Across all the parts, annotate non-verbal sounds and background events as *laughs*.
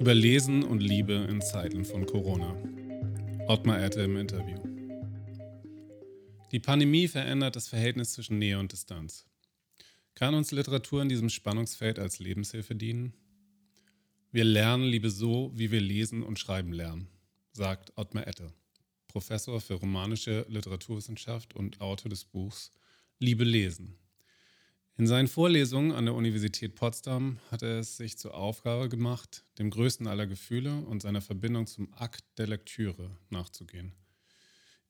Über Lesen und Liebe in Zeiten von Corona. Ottmar Erte im Interview. Die Pandemie verändert das Verhältnis zwischen Nähe und Distanz. Kann uns Literatur in diesem Spannungsfeld als Lebenshilfe dienen? Wir lernen Liebe so, wie wir lesen und schreiben lernen, sagt Ottmar Ette, Professor für romanische Literaturwissenschaft und Autor des Buchs Liebe lesen, in seinen Vorlesungen an der Universität Potsdam hat er es sich zur Aufgabe gemacht, dem größten aller Gefühle und seiner Verbindung zum Akt der Lektüre nachzugehen.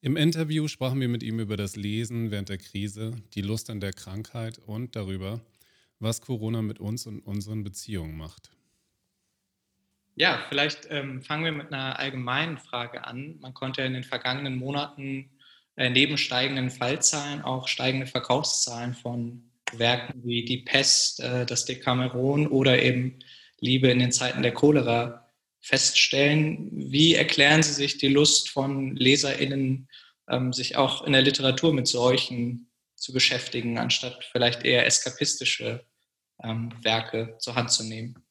Im Interview sprachen wir mit ihm über das Lesen während der Krise, die Lust an der Krankheit und darüber, was Corona mit uns und unseren Beziehungen macht. Ja, vielleicht ähm, fangen wir mit einer allgemeinen Frage an. Man konnte in den vergangenen Monaten äh, neben steigenden Fallzahlen auch steigende Verkaufszahlen von Werken wie Die Pest, äh, das Decameron oder eben Liebe in den Zeiten der Cholera feststellen. Wie erklären Sie sich die Lust von LeserInnen, ähm, sich auch in der Literatur mit solchen zu beschäftigen, anstatt vielleicht eher eskapistische ähm, Werke zur Hand zu nehmen?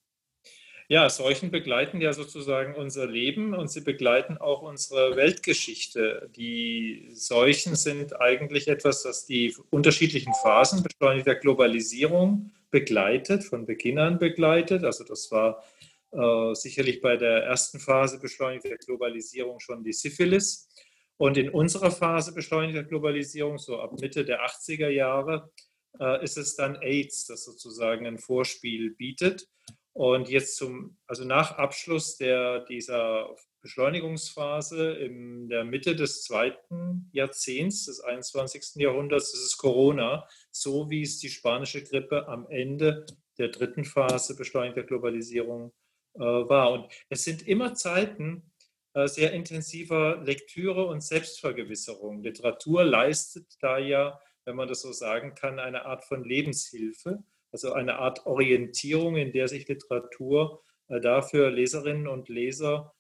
Ja, Seuchen begleiten ja sozusagen unser Leben und sie begleiten auch unsere Weltgeschichte. Die Seuchen sind eigentlich etwas, das die unterschiedlichen Phasen beschleunigter Globalisierung begleitet, von Beginn an begleitet. Also das war äh, sicherlich bei der ersten Phase beschleunigter Globalisierung schon die Syphilis. Und in unserer Phase beschleunigter Globalisierung, so ab Mitte der 80er Jahre, äh, ist es dann AIDS, das sozusagen ein Vorspiel bietet. Und jetzt zum, also nach Abschluss der, dieser Beschleunigungsphase in der Mitte des zweiten Jahrzehnts des 21. Jahrhunderts ist es Corona, so wie es die spanische Grippe am Ende der dritten Phase beschleunigter Globalisierung äh, war. Und es sind immer Zeiten äh, sehr intensiver Lektüre und Selbstvergewisserung. Literatur leistet da ja, wenn man das so sagen kann, eine Art von Lebenshilfe also eine Art Orientierung, in der sich Literatur äh, dafür Leserinnen und Leser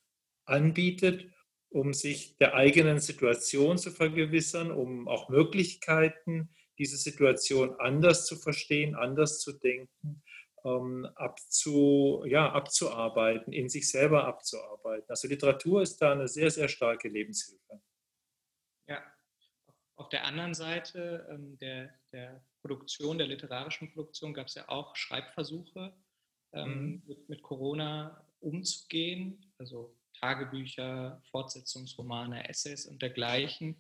anbietet, um sich der eigenen Situation zu vergewissern, um auch Möglichkeiten, diese Situation anders zu verstehen, anders zu denken, ähm, abzu, ja, abzuarbeiten, in sich selber abzuarbeiten. Also Literatur ist da eine sehr, sehr starke Lebenshilfe. Ja, auf der anderen Seite ähm, der, der Produktion, der literarischen Produktion, gab es ja auch Schreibversuche, ähm, mhm. mit, mit, Corona umzugehen, also Tagebücher, Fortsetzungsromane, Essays und dergleichen.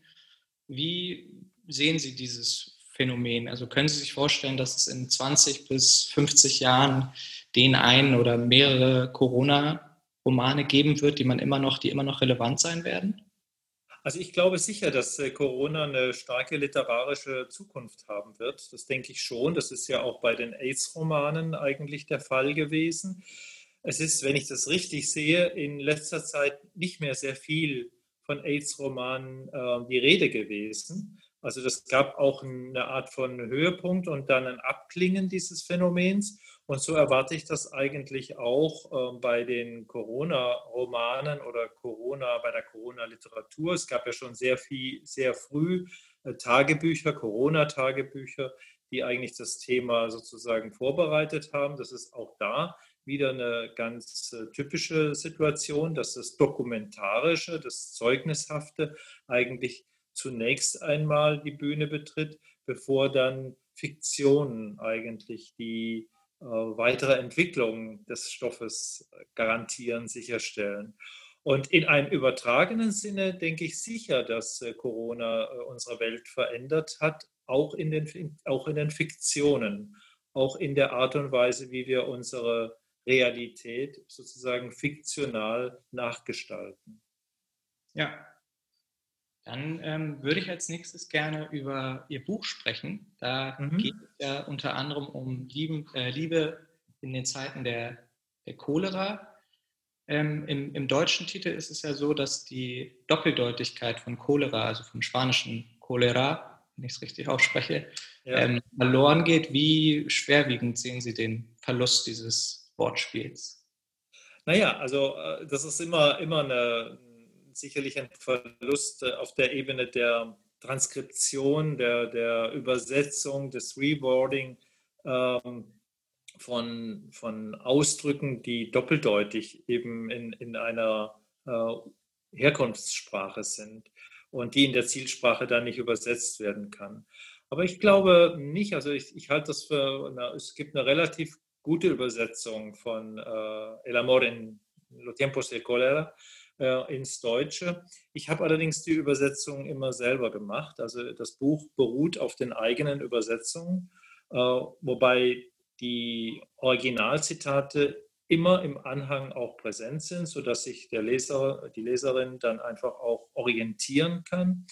Wie sehen Sie dieses Phänomen? Also können Sie sich vorstellen, dass es in 20 bis 50 Jahren den einen oder mehrere Corona-Romane geben wird, die man immer noch, die immer noch relevant sein werden? Also ich glaube sicher, dass äh, Corona eine starke literarische Zukunft haben wird. Das denke ich schon. Das ist ja auch bei den AIDS-Romanen eigentlich der Fall gewesen. Es ist, wenn ich das richtig sehe, in letzter Zeit nicht mehr sehr viel von AIDS-Romanen äh, die Rede gewesen. Also das gab auch eine Art von Höhepunkt und dann ein Abklingen dieses Phänomens. Und so erwarte ich das eigentlich auch äh, bei den Corona-Romanen oder Corona, bei der Corona-Literatur. Es gab ja schon sehr viel, sehr früh äh, Tagebücher, Corona-Tagebücher, die eigentlich das Thema sozusagen vorbereitet haben. Das ist auch da wieder eine ganz äh, typische Situation, dass das Dokumentarische, das Zeugnishafte eigentlich zunächst einmal die Bühne betritt, bevor dann Fiktionen eigentlich die weitere Entwicklung des Stoffes garantieren, sicherstellen. Und in einem übertragenen Sinne denke ich sicher, dass äh, Corona äh, unsere Welt verändert hat, auch in, den, auch in den Fiktionen, auch in der Art und Weise, wie wir unsere Realität sozusagen fiktional nachgestalten. Ja, dann ähm, würde ich als nächstes gerne über Ihr Buch sprechen. Da mhm. geht es ja unter anderem um Lieben, äh, Liebe in den Zeiten der, der Cholera. Ähm, im, im, deutschen Titel ist es ja so, dass die Doppeldeutigkeit von Cholera, also vom spanischen Cholera, wenn ich es richtig ausspreche, ja. ähm, verloren geht. Wie schwerwiegend sehen Sie den Verlust dieses Wortspiels? Naja, also äh, das ist immer, immer eine, sicherlich ein Verlust äh, auf der Ebene der Transkription, der, der Übersetzung, des Rewarding, ähm, von, von Ausdrücken, die doppeldeutig eben in, in einer äh, Herkunftssprache sind und die in der Zielsprache dann nicht übersetzt werden kann. Aber ich glaube nicht, also ich, ich halte das für, eine, es gibt eine relativ gute Übersetzung von äh, El Amor en los tiempos de cólera äh, ins Deutsche. Ich habe allerdings die Übersetzung immer selber gemacht. Also das Buch beruht auf den eigenen Übersetzungen, äh, wobei die Originalzitate immer im Anhang auch präsent sind, sodass sich der Leser, die Leserin dann einfach auch orientieren kann.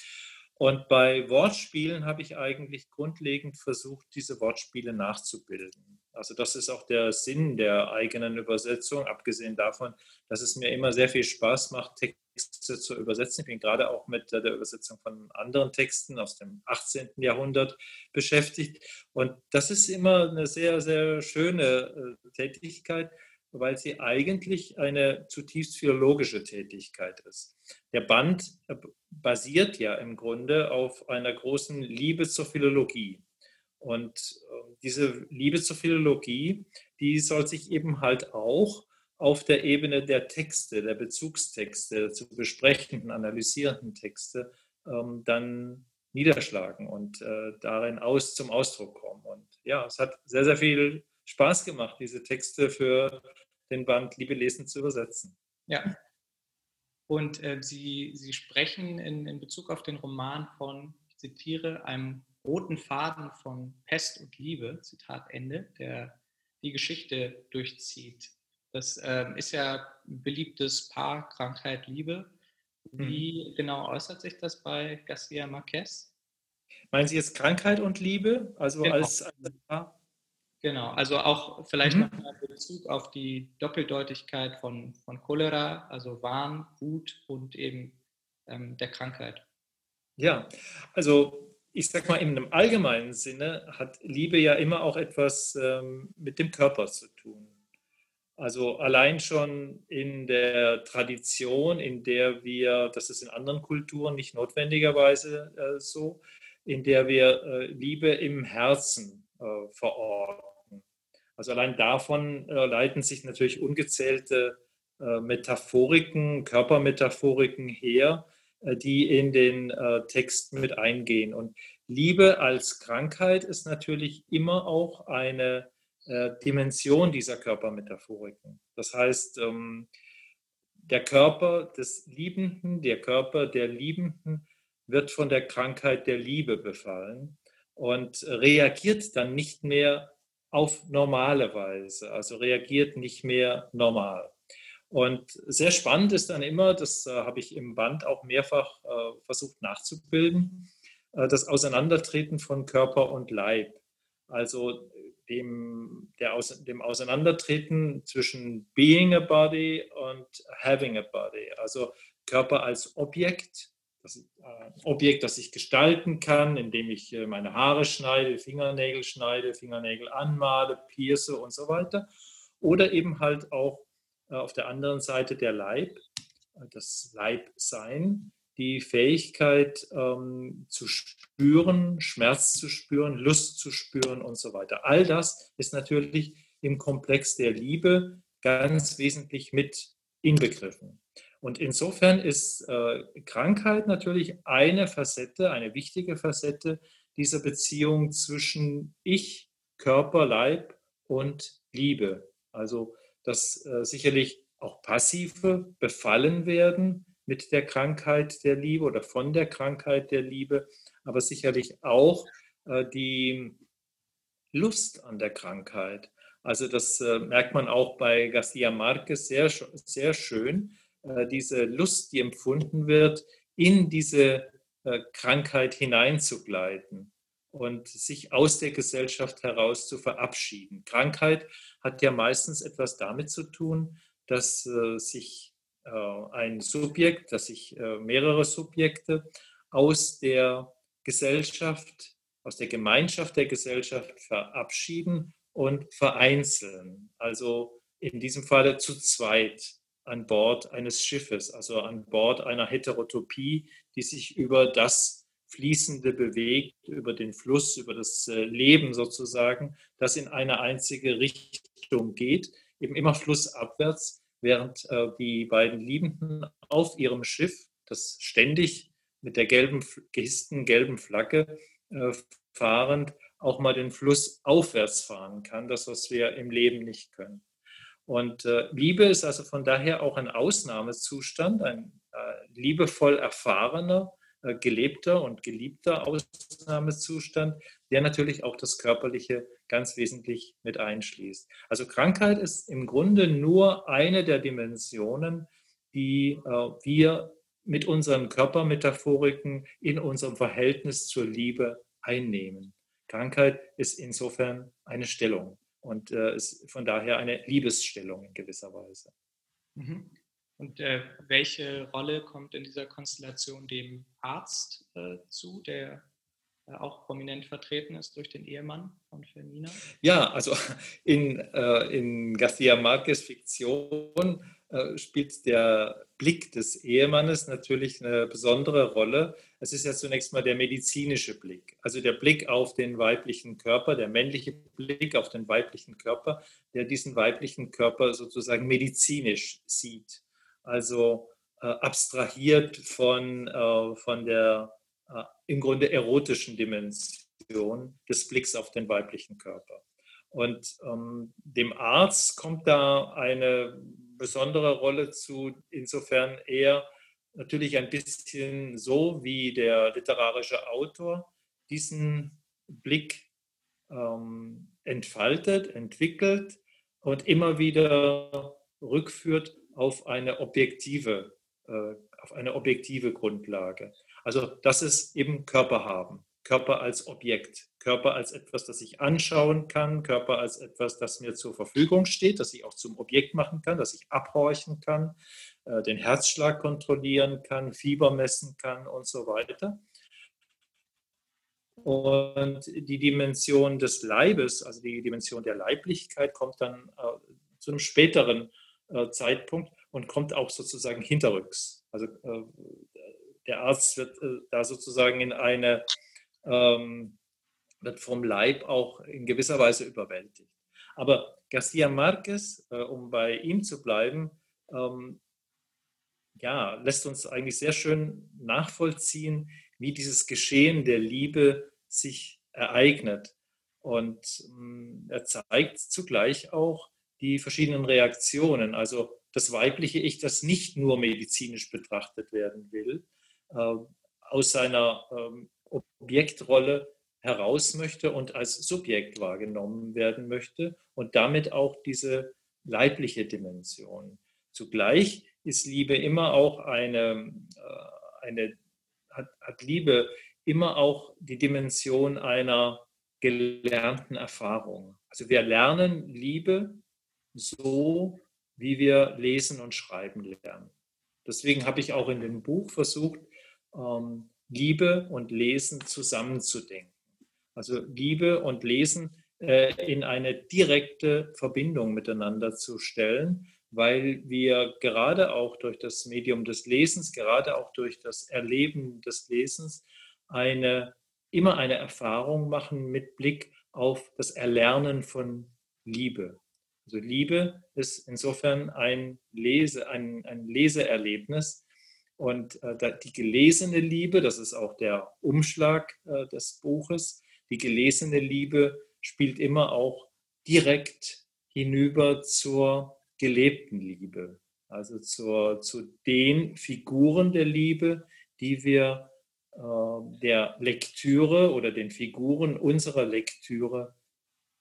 Und bei Wortspielen habe ich eigentlich grundlegend versucht, diese Wortspiele nachzubilden. Also das ist auch der Sinn der eigenen Übersetzung, abgesehen davon, dass es mir immer sehr viel Spaß macht, Texte zu übersetzen. Ich bin gerade auch mit der Übersetzung von anderen Texten aus dem 18. Jahrhundert beschäftigt. Und das ist immer eine sehr, sehr schöne äh, Tätigkeit, weil sie eigentlich eine zutiefst philologische Tätigkeit ist. Der Band äh, basiert ja im Grunde auf einer großen Liebe zur Philologie. Und ähm, diese Liebe zur Philologie, die soll sich eben halt auch auf der Ebene der Texte, der Bezugstexte, zu besprechenden, analysierenden Texte ähm, dann niederschlagen und äh, darin aus zum Ausdruck kommen. Und ja, es hat sehr, sehr viel Spaß gemacht, diese Texte für den Band Liebe lesen zu übersetzen. Ja. Und äh, Sie, Sie sprechen in, in Bezug auf den Roman von, ich zitiere, einem roten Faden von Pest und Liebe, Zitat Ende, der die Geschichte durchzieht. Das ähm, ist ja ein beliebtes Paar, Krankheit, Liebe. Wie mhm. genau äußert sich das bei Garcia Marquez? Meinen Sie jetzt Krankheit und Liebe? Also genau. als, als Paar? Genau, also auch vielleicht mhm. nochmal Bezug auf die Doppeldeutigkeit von, von Cholera, also Wahn, Wut und eben ähm, der Krankheit. Ja, also ich sag mal, in einem allgemeinen Sinne hat Liebe ja immer auch etwas ähm, mit dem Körper zu tun. Also allein schon in der Tradition, in der wir, das ist in anderen Kulturen nicht notwendigerweise äh, so, in der wir äh, Liebe im Herzen äh, verorten. Also allein davon äh, leiten sich natürlich ungezählte äh, Metaphoriken, Körpermetaphoriken her, die in den Text mit eingehen. Und Liebe als Krankheit ist natürlich immer auch eine Dimension dieser Körpermetaphoriken. Das heißt, ähm, der Körper des Liebenden, der Körper der Liebenden wird von der Krankheit der Liebe befallen und reagiert dann nicht mehr auf normale Weise, also reagiert nicht mehr normal. Und sehr spannend ist dann immer, das äh, habe ich im Band auch mehrfach äh, versucht nachzubilden, äh, das Auseinandertreten von Körper und Leib. Also dem, der, dem Auseinandertreten zwischen being a body und having a body. Also Körper als Objekt das äh, Objekt, das ich gestalten kann, indem ich äh, meine Haare schneide, Fingernägel schneide, Fingernägel anmale, pierce und so weiter. Oder eben halt auch auf der anderen Seite der Leib, das Leibsein, die Fähigkeit ähm, zu spüren, Schmerz zu spüren, Lust zu spüren und so weiter. All das ist natürlich im Komplex der Liebe ganz wesentlich mit inbegriffen. Und insofern ist äh, Krankheit natürlich eine Facette, eine wichtige Facette dieser Beziehung zwischen Ich, Körper, Leib und Liebe. Also, dass äh, sicherlich auch passive befallen werden mit der Krankheit der Liebe oder von der Krankheit der Liebe, aber sicherlich auch äh, die Lust an der Krankheit. Also das äh, merkt man auch bei Garcia Marquez sehr, sehr schön, äh, diese Lust, die empfunden wird, in diese äh, Krankheit hineinzugleiten und sich aus der Gesellschaft heraus zu verabschieden. Krankheit hat ja meistens etwas damit zu tun, dass äh, sich ein Subjekt, dass sich mehrere Subjekte aus der Gesellschaft, aus der Gemeinschaft der Gesellschaft verabschieden und vereinzeln. Also in diesem Falle zu zweit an Bord eines Schiffes, also an Bord einer Heterotopie, die sich über das Fließende bewegt, über den Fluss, über das äh, Leben sozusagen, das in eine einzige Richtung geht, eben immer flussabwärts, während äh, die beiden Liebenden auf ihrem Schiff, das ständig mit der gelben, gehissten gelben Flagge äh, fahrend, auch mal den Fluss aufwärts fahren kann, das, was wir im Leben nicht können. Und äh, Liebe ist also von daher auch ein Ausnahmezustand, ein äh, liebevoll erfahrener, äh, gelebter und geliebter Ausnahmezustand, der natürlich auch das Körperliche ganz wesentlich mit einschließt. Also Krankheit ist im Grunde nur eine der Dimensionen, die äh, wir mit unseren Körpermetaphoriken in unserem Verhältnis zur Liebe einnehmen. Krankheit ist insofern eine Stellung und äh, ist von daher eine Liebesstellung in gewisser Weise. Mhm. Und äh, welche Rolle kommt in dieser Konstellation dem Arzt äh, zu, der auch prominent vertreten ist durch den Ehemann von Fermina? Ja, also *laughs* in, äh, in García Márquez Fiktion äh, spielt der Blick des Ehemannes natürlich eine besondere Rolle. Es ist ja zunächst mal der medizinische Blick, also der Blick auf den weiblichen Körper, der männliche Blick auf den weiblichen Körper, der diesen weiblichen Körper sozusagen medizinisch sieht. Also äh, abstrahiert von, äh, von der äh, im Grunde erotischen Dimension des Blicks auf den weiblichen Körper. Und ähm, dem Arzt kommt da eine besondere Rolle zu, insofern er natürlich ein bisschen so wie der literarische Autor diesen Blick ähm, entfaltet, entwickelt und immer wieder rückführt auf eine objektive, äh, auf eine objektive Grundlage. Also das ist eben Körper haben. Körper als Objekt, Körper als etwas, das ich anschauen kann, Körper als etwas, das mir zur Verfügung steht, das ich auch zum Objekt machen kann, das ich abhorchen kann, äh, den Herzschlag kontrollieren kann, Fieber messen kann und so weiter. Und die Dimension des Leibes, also die Dimension der Leiblichkeit, kommt dann äh, zu einem späteren äh, Zeitpunkt und kommt auch sozusagen hinterrücks. Also der Arzt wird da sozusagen in eine ähm, wird vom Leib auch in gewisser Weise überwältigt. Aber Garcia Marquez, äh, um bei ihm zu bleiben, ähm, ja, lässt uns eigentlich sehr schön nachvollziehen, wie dieses Geschehen der Liebe sich ereignet. Und ähm, er zeigt zugleich auch die verschiedenen Reaktionen, also das weibliche Ich, das nicht nur medizinisch betrachtet werden will, äh, aus seiner ähm, Objektrolle heraus möchte und als Subjekt wahrgenommen werden möchte und damit auch diese leibliche Dimension. Zugleich ist Liebe immer auch eine, äh, eine hat, hat Liebe immer auch die Dimension einer gelernten Erfahrung. Also wir lernen Liebe so, wie wir lesen und schreiben lernen. Deswegen habe ich auch in dem Buch versucht, ähm, Liebe und Lesen zusammenzudenken. Also Liebe und Lesen äh, in eine direkte Verbindung miteinander zu stellen, weil wir gerade auch durch das Medium des Lesens, gerade auch durch das Erleben des Lesens, eine, immer eine Erfahrung machen mit Blick auf das Erlernen von Liebe. Also Liebe ist insofern ein, Lese, ein, ein Leseerlebnis, und äh, die gelesene Liebe, das ist auch der Umschlag äh, des Buches, die gelesene Liebe spielt immer auch direkt hinüber zur gelebten Liebe, also zur, zu den Figuren der Liebe, die wir äh, der Lektüre oder den Figuren unserer Lektüre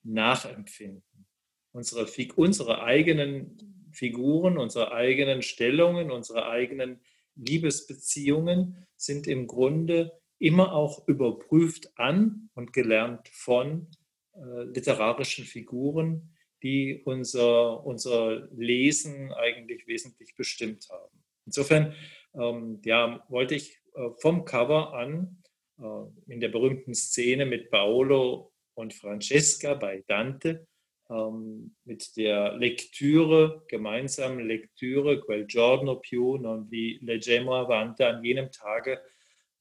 nachempfinden. Unsere, unsere eigenen Figuren, unsere eigenen Stellungen, unsere eigenen Liebesbeziehungen sind im Grunde immer auch überprüft an und gelernt von äh, literarischen Figuren, die unser, unser Lesen eigentlich wesentlich bestimmt haben. Insofern ähm, ja, wollte ich äh, vom Cover an äh, in der berühmten Szene mit Paolo und Francesca bei Dante ähm, mit der Lektüre, gemeinsamen Lektüre, quel giorno più non vi leggemmo avanti, an jenem Tage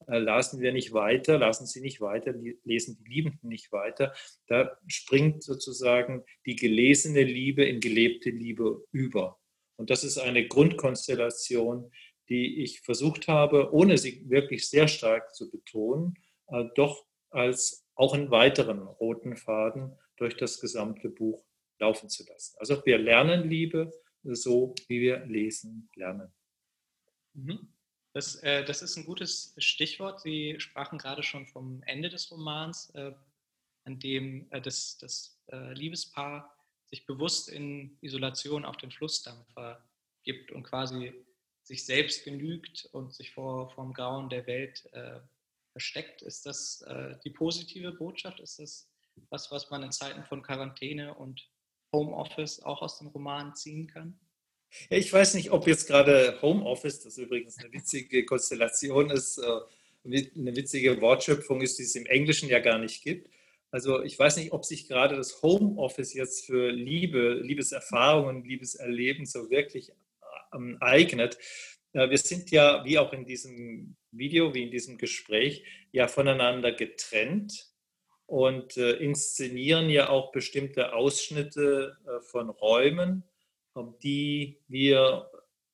äh, lassen wir nicht weiter, lassen sie nicht weiter, lesen die Liebenden nicht weiter. Da springt sozusagen die gelesene Liebe in gelebte Liebe über. Und das ist eine Grundkonstellation, die ich versucht habe, ohne sie wirklich sehr stark zu betonen, äh, doch als auch einen weiteren roten Faden durch das gesamte Buch laufen zu lassen. Also wir lernen Liebe so, wie wir lesen lernen. Mhm. Das, äh, das ist ein gutes Stichwort. Sie sprachen gerade schon vom Ende des Romans, äh, an dem äh, das, das äh, Liebespaar sich bewusst in Isolation auf den Flussdampfer gibt und quasi sich selbst genügt und sich vor, dem Grauen der Welt äh, versteckt. Ist das äh, die positive Botschaft? Ist das was, was man in Zeiten von Quarantäne und Homeoffice auch aus dem Roman ziehen kann? Ich weiß nicht, ob jetzt gerade Homeoffice, das übrigens eine witzige Konstellation ist, äh, eine witzige Wortschöpfung ist, die es im Englischen ja gar nicht gibt. Also ich weiß nicht, ob sich gerade das Homeoffice jetzt für Liebe, Liebeserfahrungen, Liebeserleben so wirklich ähm, eignet. Wir sind ja, wie auch in diesem Video, wie in diesem Gespräch, ja voneinander getrennt und äh, inszenieren ja auch bestimmte Ausschnitte äh, von Räumen, die wir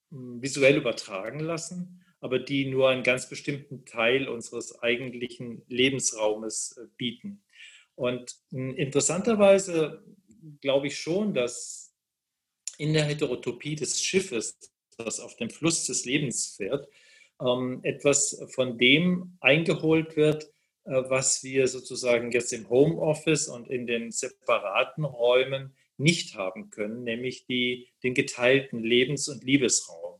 hm, visuell übertragen lassen, aber die nur einen ganz bestimmten Teil unseres eigentlichen Lebensraumes äh, bieten. Und hm, interessanterweise glaube ich schon, dass in der Heterotopie des Schiffes, das auf dem Fluss des Lebens fährt, ähm, etwas von dem eingeholt wird, was wir sozusagen jetzt im Homeoffice und in den separaten Räumen nicht haben können, nämlich die, den geteilten Lebens- und Liebesraum.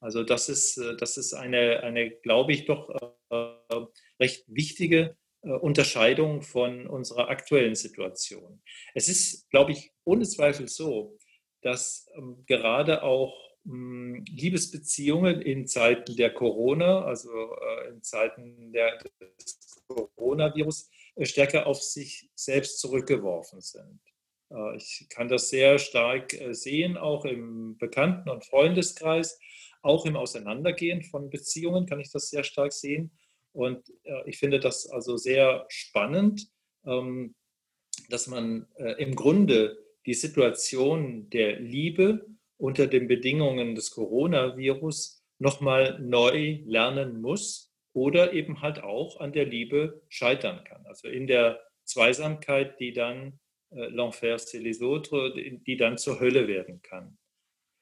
Also das ist, äh, das ist eine, eine glaube ich, doch äh, recht wichtige äh, Unterscheidung von unserer aktuellen Situation. Es ist, glaube ich, ohne Zweifel so, dass ähm, gerade auch ähm, Liebesbeziehungen in Zeiten der Corona, also äh, in Zeiten der, des Coronavirus, äh, stärker auf sich selbst zurückgeworfen sind. Äh, ich kann das sehr stark äh, sehen, auch im Bekannten- und Freundeskreis, auch im Auseinandergehen von Beziehungen kann ich das sehr stark sehen. Und ich finde das also sehr spannend, ähm, dass man im Grunde die Situation der Liebe unter den Bedingungen des Coronavirus nochmal neu lernen muss oder eben halt auch an der Liebe scheitern kann. Also in der Zweisamkeit, die dann äh, l'enfer c'est les autres, die dann zur Hölle werden kann.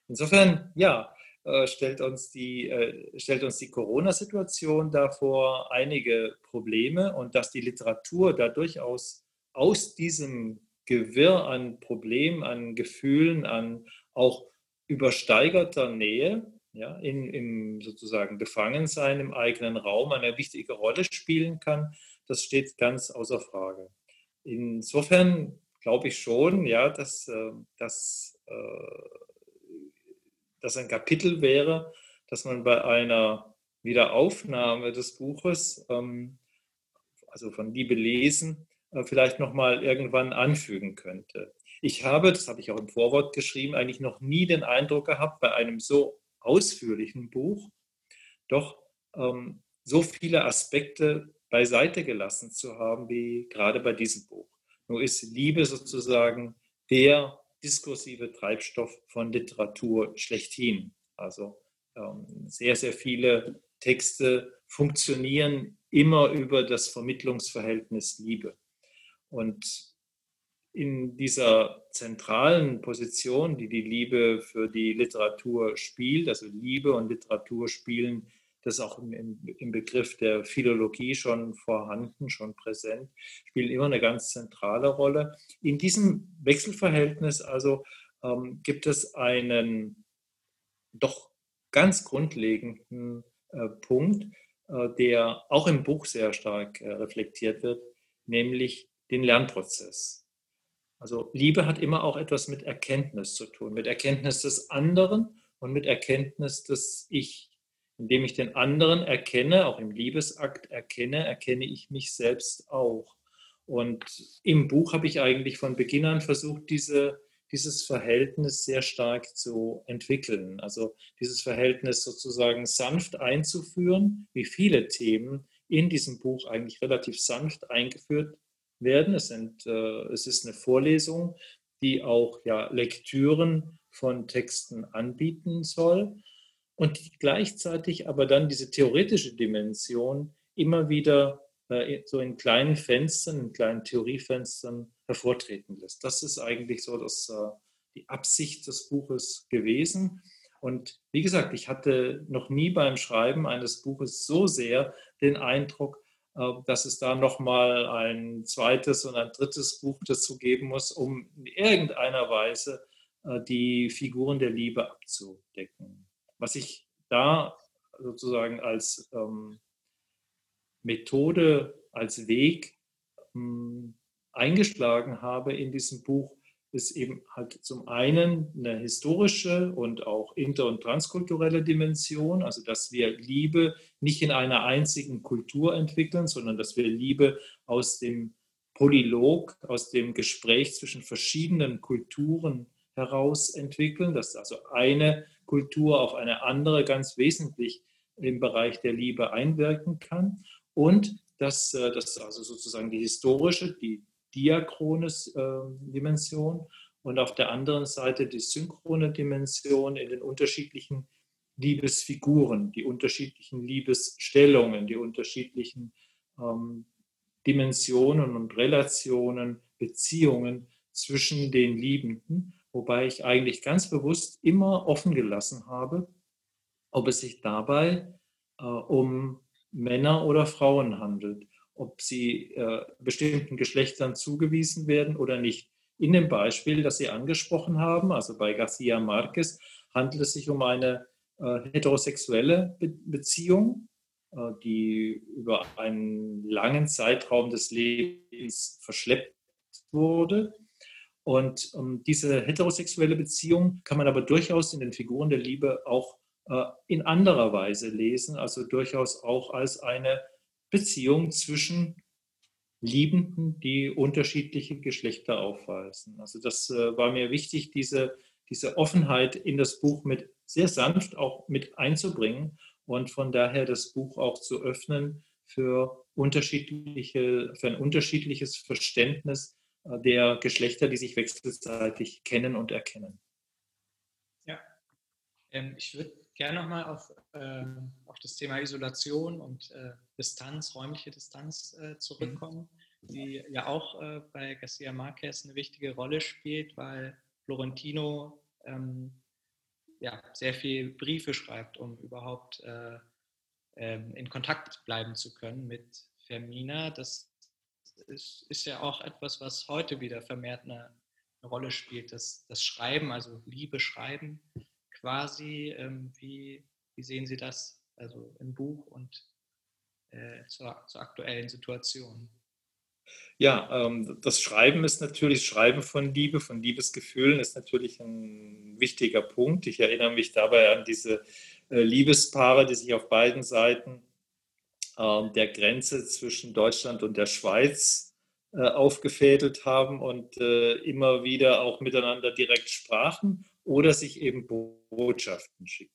Insofern, ja, äh, stellt uns die, äh, stellt uns die Corona-Situation davor einige Probleme und dass die Literatur da durchaus aus diesem Gewirr an Problemen, an Gefühlen, an auch übersteigerter Nähe, ja, in, im sozusagen Gefangensein im eigenen Raum eine wichtige Rolle spielen kann, das steht ganz außer Frage. Insofern glaube ich schon, ja, dass, äh, dass, äh, dass ein Kapitel wäre, dass man bei einer Wiederaufnahme des Buches, ähm, also von Liebe lesen, äh, vielleicht nochmal irgendwann anfügen könnte. Ich habe, das habe ich auch im Vorwort geschrieben, eigentlich noch nie den Eindruck gehabt, bei einem so ausführlichen Buch doch ähm, so viele Aspekte beiseite gelassen zu haben, wie gerade bei diesem Buch. Nur ist Liebe sozusagen der diskursive Treibstoff von Literatur schlechthin. Also ähm, sehr, sehr viele Texte funktionieren immer über das Vermittlungsverhältnis Liebe. Und in dieser zentralen Position, die die Liebe für die Literatur spielt, also Liebe und Literatur spielen das ist auch im, im, Begriff der Philologie schon vorhanden, schon präsent, spielen immer eine ganz zentrale Rolle. In diesem Wechselverhältnis also ähm, gibt es einen doch ganz grundlegenden äh, Punkt, äh, der auch im Buch sehr stark äh, reflektiert wird, nämlich den Lernprozess. Also Liebe hat immer auch etwas mit Erkenntnis zu tun, mit Erkenntnis des anderen und mit Erkenntnis des Ich. Indem ich den anderen erkenne, auch im Liebesakt erkenne, erkenne ich mich selbst auch. Und im Buch habe ich eigentlich von Beginn an versucht, diese, dieses Verhältnis sehr stark zu entwickeln. Also dieses Verhältnis sozusagen sanft einzuführen, wie viele Themen in diesem Buch eigentlich relativ sanft eingeführt werden. Es, sind, äh, es ist eine Vorlesung, die auch ja, Lektüren von Texten anbieten soll und gleichzeitig aber dann diese theoretische Dimension immer wieder äh, so in kleinen Fenstern, in kleinen Theoriefenstern hervortreten lässt. Das ist eigentlich so das, äh, die Absicht des Buches gewesen. Und wie gesagt, ich hatte noch nie beim Schreiben eines Buches so sehr den Eindruck, dass es da nochmal ein zweites und ein drittes Buch dazu geben muss, um in irgendeiner Weise die Figuren der Liebe abzudecken. Was ich da sozusagen als ähm, Methode, als Weg ähm, eingeschlagen habe in diesem Buch, ist eben halt zum einen eine historische und auch inter- und transkulturelle Dimension, also dass wir Liebe nicht in einer einzigen Kultur entwickeln, sondern dass wir Liebe aus dem Polylog, aus dem Gespräch zwischen verschiedenen Kulturen heraus entwickeln, dass also eine Kultur auf eine andere ganz wesentlich im Bereich der Liebe einwirken kann und dass äh, das also sozusagen die historische, die diachrone ähm, Dimension und auf der anderen Seite die synchrone Dimension in den unterschiedlichen Liebesfiguren, die unterschiedlichen Liebesstellungen, die unterschiedlichen ähm, Dimensionen und Relationen, Beziehungen zwischen den Liebenden, wobei ich eigentlich ganz bewusst immer offen gelassen habe, ob es sich dabei äh, um Männer oder Frauen handelt, ob sie äh, bestimmten Geschlechtern zugewiesen werden oder nicht. In dem Beispiel, das Sie angesprochen haben, also bei Garcia Marquez, handelt es sich um eine äh, heterosexuelle Be Beziehung, äh, die über einen langen Zeitraum des Lebens verschleppt wurde. Und ähm, diese heterosexuelle Beziehung kann man aber durchaus in den Figuren der Liebe auch äh, in anderer Weise lesen, also durchaus auch als eine Beziehung zwischen Liebenden, die unterschiedliche Geschlechter aufweisen. Also das äh, war mir wichtig, diese, diese Offenheit in das Buch mit sehr sanft auch mit einzubringen und von daher das Buch auch zu öffnen für unterschiedliche, für ein unterschiedliches Verständnis äh, der Geschlechter, die sich wechselseitig kennen und erkennen. Ja, ähm, ich würde gerne nochmal auf, äh, auf das Thema Isolation und äh, Distanz, räumliche Distanz äh, mhm. zurückkommen, die ja auch äh, bei Garcia Marquez eine wichtige Rolle spielt, weil Florentino ähm, ja, sehr viel Briefe schreibt, um überhaupt äh, ähm, in Kontakt bleiben zu können mit Fermina. Das ist, ist ja auch etwas, was heute wieder vermehrt eine, eine Rolle spielt, das, das Schreiben, also Liebe schreiben quasi. Ähm, wie, wie sehen Sie das also im Buch und äh, zur, zur aktuellen Situation? Ja, ähm, das Schreiben ist natürlich, Schreiben von Liebe, von Liebesgefühlen ist natürlich ein wichtiger Punkt. Ich erinnere mich dabei an diese äh, Liebespaare, die sich auf beiden Seiten äh, der Grenze zwischen Deutschland und der Schweiz aufgefädelt haben und äh, immer wieder auch miteinander direkt sprachen oder sich eben Botschaften schicken.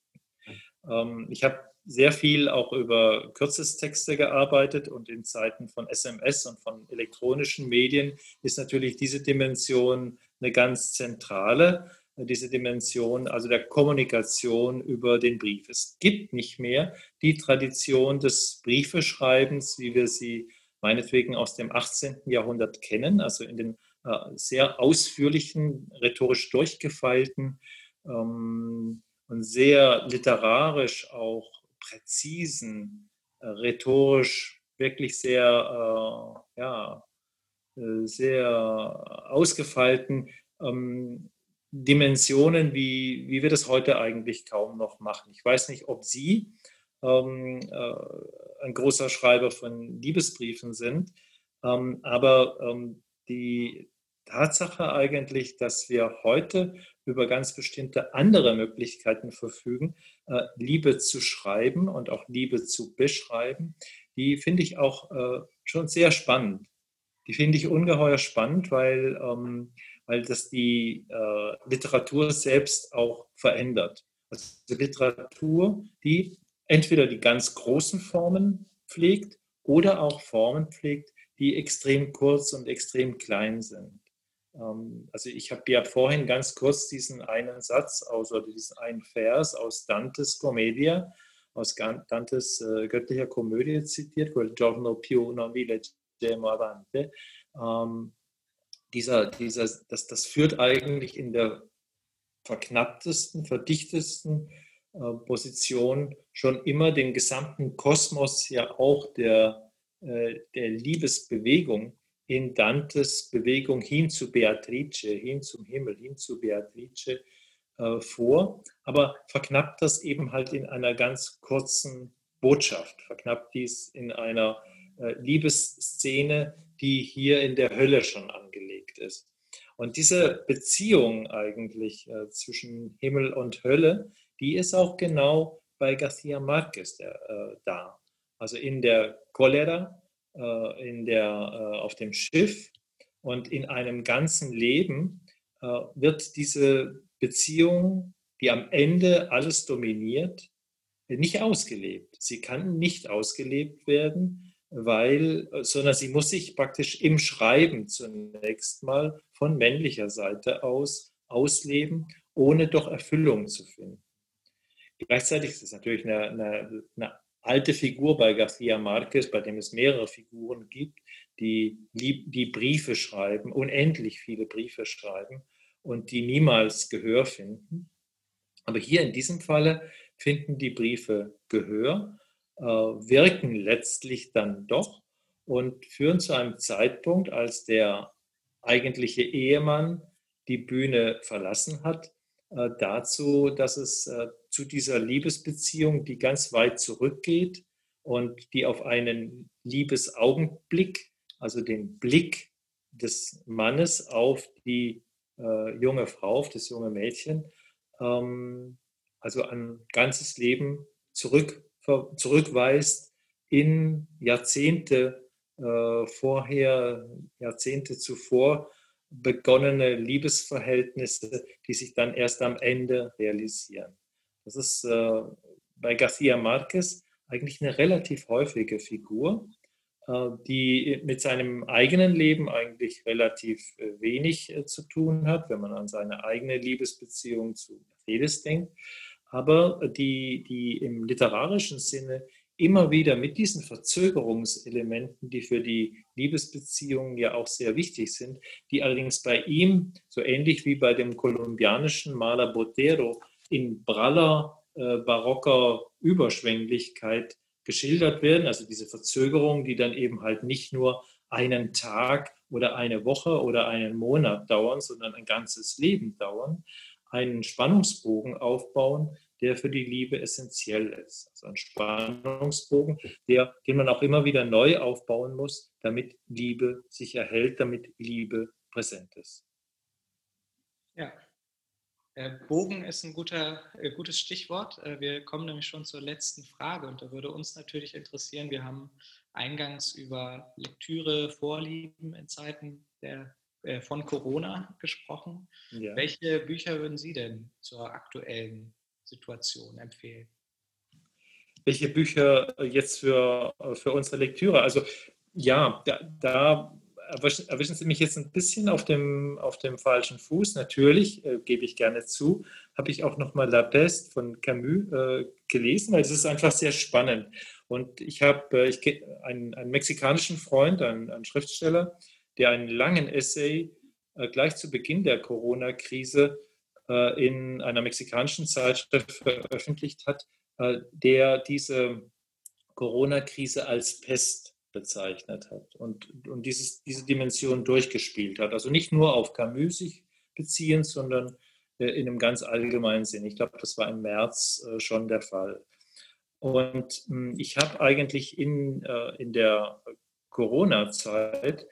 Ähm, ich habe sehr viel auch über Kürzestexte gearbeitet und in Zeiten von SMS und von elektronischen Medien ist natürlich diese Dimension eine ganz zentrale, diese Dimension also der Kommunikation über den Brief. Es gibt nicht mehr die Tradition des Briefeschreibens, wie wir sie meinetwegen aus dem 18. Jahrhundert kennen, also in den äh, sehr ausführlichen, rhetorisch durchgefeilten ähm, und sehr literarisch auch präzisen, äh, rhetorisch wirklich sehr, äh, ja, sehr ausgefeilten ähm, Dimensionen, wie, wie wir das heute eigentlich kaum noch machen. Ich weiß nicht, ob Sie ähm, äh, ein großer Schreiber von Liebesbriefen sind, ähm, aber ähm, die Tatsache eigentlich, dass wir heute über ganz bestimmte andere Möglichkeiten verfügen, äh, Liebe zu schreiben und auch Liebe zu beschreiben, die finde ich auch äh, schon sehr spannend. Die finde ich ungeheuer spannend, weil, ähm, weil das die äh, Literatur selbst auch verändert. Also Literatur, die entweder die ganz großen Formen pflegt oder auch Formen pflegt, die extrem kurz und extrem klein sind. Ähm, also ich habe ja vorhin ganz kurz diesen einen Satz aus oder diesen einen Vers aus Dantes Commedia, aus Dantes äh, göttlicher Komödie zitiert, quel giorno più non vi leggeremo avante. Ähm, dieser, dieser, das, das führt eigentlich in der verknapptesten, verdichttesten äh, Position schon immer den gesamten Kosmos ja auch der, äh, der Liebesbewegung in Dantes Bewegung hin zu Beatrice, hin zum Himmel, hin zu Beatrice äh, vor, aber verknappt das eben halt in einer ganz kurzen Botschaft, verknappt dies in einer äh, Liebesszene, die hier in der Hölle schon angelegt ist. Und diese Beziehung eigentlich äh, zwischen Himmel und Hölle, die ist auch genau bei Garcia Marquez der, äh, da. Also in der Cholera, äh, in der, äh, auf dem Schiff und in einem ganzen Leben äh, wird diese Beziehung, die am Ende alles dominiert, nicht ausgelebt. Sie kann nicht ausgelebt werden, weil, sondern sie muss sich praktisch im Schreiben zunächst mal von männlicher Seite aus ausleben, ohne doch Erfüllung zu finden. Gleichzeitig ist es natürlich eine, eine, eine alte Figur bei Garcia Marquez, bei dem es mehrere Figuren gibt, die, die Briefe schreiben, unendlich viele Briefe schreiben und die niemals Gehör finden. Aber hier in diesem Falle finden die Briefe Gehör, äh, wirken letztlich dann doch und führen zu einem Zeitpunkt, als der eigentliche Ehemann die Bühne verlassen hat, dazu, dass es äh, zu dieser Liebesbeziehung, die ganz weit zurückgeht und die auf einen Liebesaugenblick, also den Blick des Mannes auf die äh, junge Frau, auf das junge Mädchen, ähm, also ein ganzes Leben zurück, zurückweist in Jahrzehnte äh, vorher, Jahrzehnte zuvor begonnene Liebesverhältnisse, die sich dann erst am Ende realisieren. Das ist äh, bei Garcia Marquez eigentlich eine relativ häufige Figur, äh, die mit seinem eigenen Leben eigentlich relativ äh, wenig äh, zu tun hat, wenn man an seine eigene Liebesbeziehung zu Mercedes denkt, aber die, die im literarischen Sinne immer wieder mit diesen Verzögerungselementen, die für die Liebesbeziehungen ja auch sehr wichtig sind, die allerdings bei ihm, so ähnlich wie bei dem kolumbianischen Maler Botero, in praller, äh, barocker Überschwänglichkeit geschildert werden. Also diese Verzögerungen, die dann eben halt nicht nur einen Tag oder eine Woche oder einen Monat dauern, sondern ein ganzes Leben dauern, einen Spannungsbogen aufbauen, der für die Liebe essentiell ist. Also ein Spannungsbogen, der, den man auch immer wieder neu aufbauen muss, damit Liebe sich erhält, damit Liebe präsent ist. Ja, äh, Bogen ist ein guter, äh, gutes Stichwort. Äh, wir kommen nämlich schon zur letzten Frage und da würde uns natürlich interessieren, wir haben eingangs über Lektüre, Vorlieben in Zeiten der, von Corona gesprochen. Ja. Welche Bücher würden Sie denn zur aktuellen Situation empfehlen? Welche Bücher jetzt für, für unsere Lektüre? Also ja, da, da erwischen, Sie mich jetzt ein bisschen auf dem, auf dem falschen Fuß. Natürlich, äh, gebe ich gerne zu, habe ich auch nochmal La Peste von Camus äh, gelesen, weil es ist einfach sehr spannend. Und ich habe äh, einen, einen mexikanischen Freund, einen, einen Schriftsteller, der einen langen Essay äh, gleich zu Beginn der Corona-Krise äh, in einer mexikanischen Zeitschrift veröffentlicht hat, äh, der diese Corona-Krise als Pest bezeichnet hat und, und dieses, diese Dimension durchgespielt hat. Also nicht nur auf Camus sich beziehend, sondern äh, in einem ganz allgemeinen Sinn. Ich glaube, das war im März schon der Fall. Und hm, ich habe eigentlich in, in der Corona-Zeit,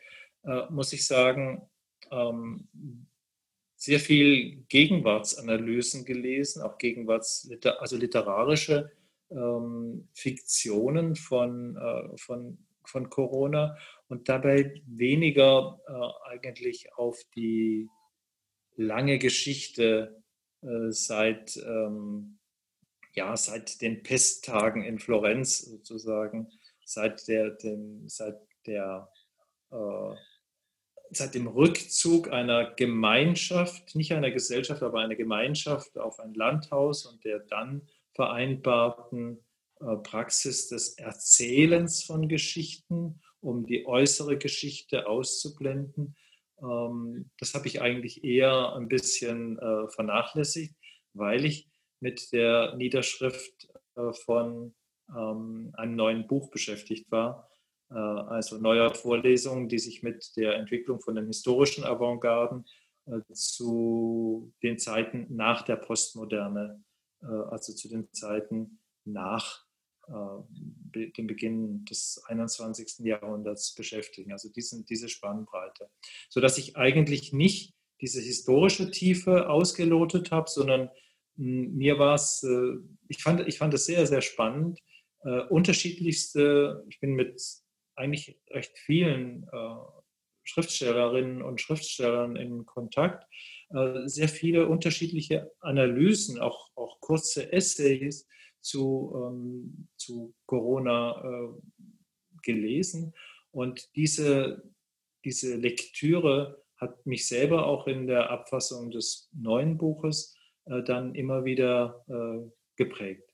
muss ich sagen, ähm, sehr viel Gegenwartsanalysen gelesen, auch Gegenwarts, also literarische ähm, Fiktionen von, äh, von, von Corona und dabei weniger äh, eigentlich auf die lange Geschichte äh, seit, ähm, ja, seit den Pesttagen in Florenz sozusagen seit der, dem, seit der äh, seit dem Rückzug einer Gemeinschaft, nicht einer Gesellschaft, aber einer Gemeinschaft auf ein Landhaus und der dann vereinbarten äh, Praxis des Erzählens von Geschichten, um die äußere Geschichte auszublenden. Ähm, das habe ich eigentlich eher ein bisschen äh, vernachlässigt, weil ich mit der Niederschrift äh, von ähm, einem neuen Buch beschäftigt war, also neuer Vorlesungen, die sich mit der Entwicklung von den historischen Avantgarden äh, zu den Zeiten nach der Postmoderne, äh, also zu den Zeiten nach dem Beginn des 21. Jahrhunderts beschäftigen. Also diesen, diese Spannbreite. Sodass ich eigentlich nicht diese historische Tiefe ausgelotet habe, sondern hm, mir war es, ich fand, ich fand es sehr, sehr spannend. unterschiedlichste, ich bin mit eigentlich recht vielen äh, Schriftstellerinnen und Schriftstellern in Kontakt. Äh, sehr viele unterschiedliche Analysen, auch, auch kurze Essays zu, ähm, zu Corona äh, gelesen. Und diese, diese Lektüre hat mich selber auch in der Abfassung des neuen Buches dann immer wieder geprägt.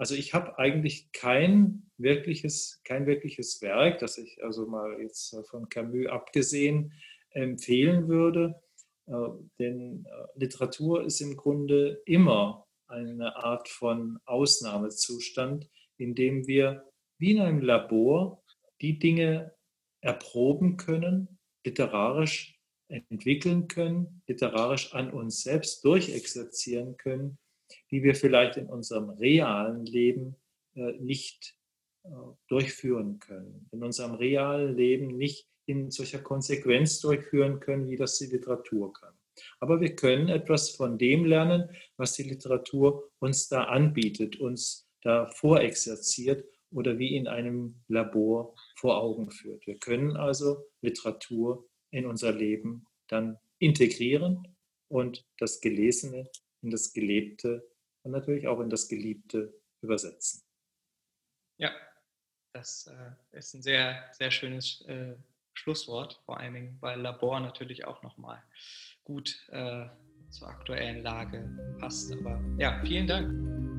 Also ich habe eigentlich kein wirkliches, kein wirkliches Werk, das ich also mal jetzt von Camus abgesehen empfehlen würde. Äh, denn äh, Literatur ist im Grunde immer eine Art von Ausnahmezustand, in dem wir wie in einem Labor die Dinge erproben können, literarisch entwickeln können, literarisch an uns selbst durchexerzieren können die wir vielleicht in unserem realen Leben äh, nicht äh, durchführen können, in unserem realen Leben nicht in solcher Konsequenz durchführen können, wie das die Literatur kann. Aber wir können etwas von dem lernen, was die Literatur uns da anbietet, uns da vorexerziert oder wie in einem Labor vor Augen führt. Wir können also Literatur in unser Leben dann integrieren und das Gelesene in das Gelebte und natürlich auch in das Geliebte übersetzen. Ja, das äh, ist ein sehr, sehr schönes äh, Schlusswort, vor allen Dingen, weil Labor natürlich auch nochmal gut äh, zur aktuellen Lage passt. Aber ja, vielen Dank.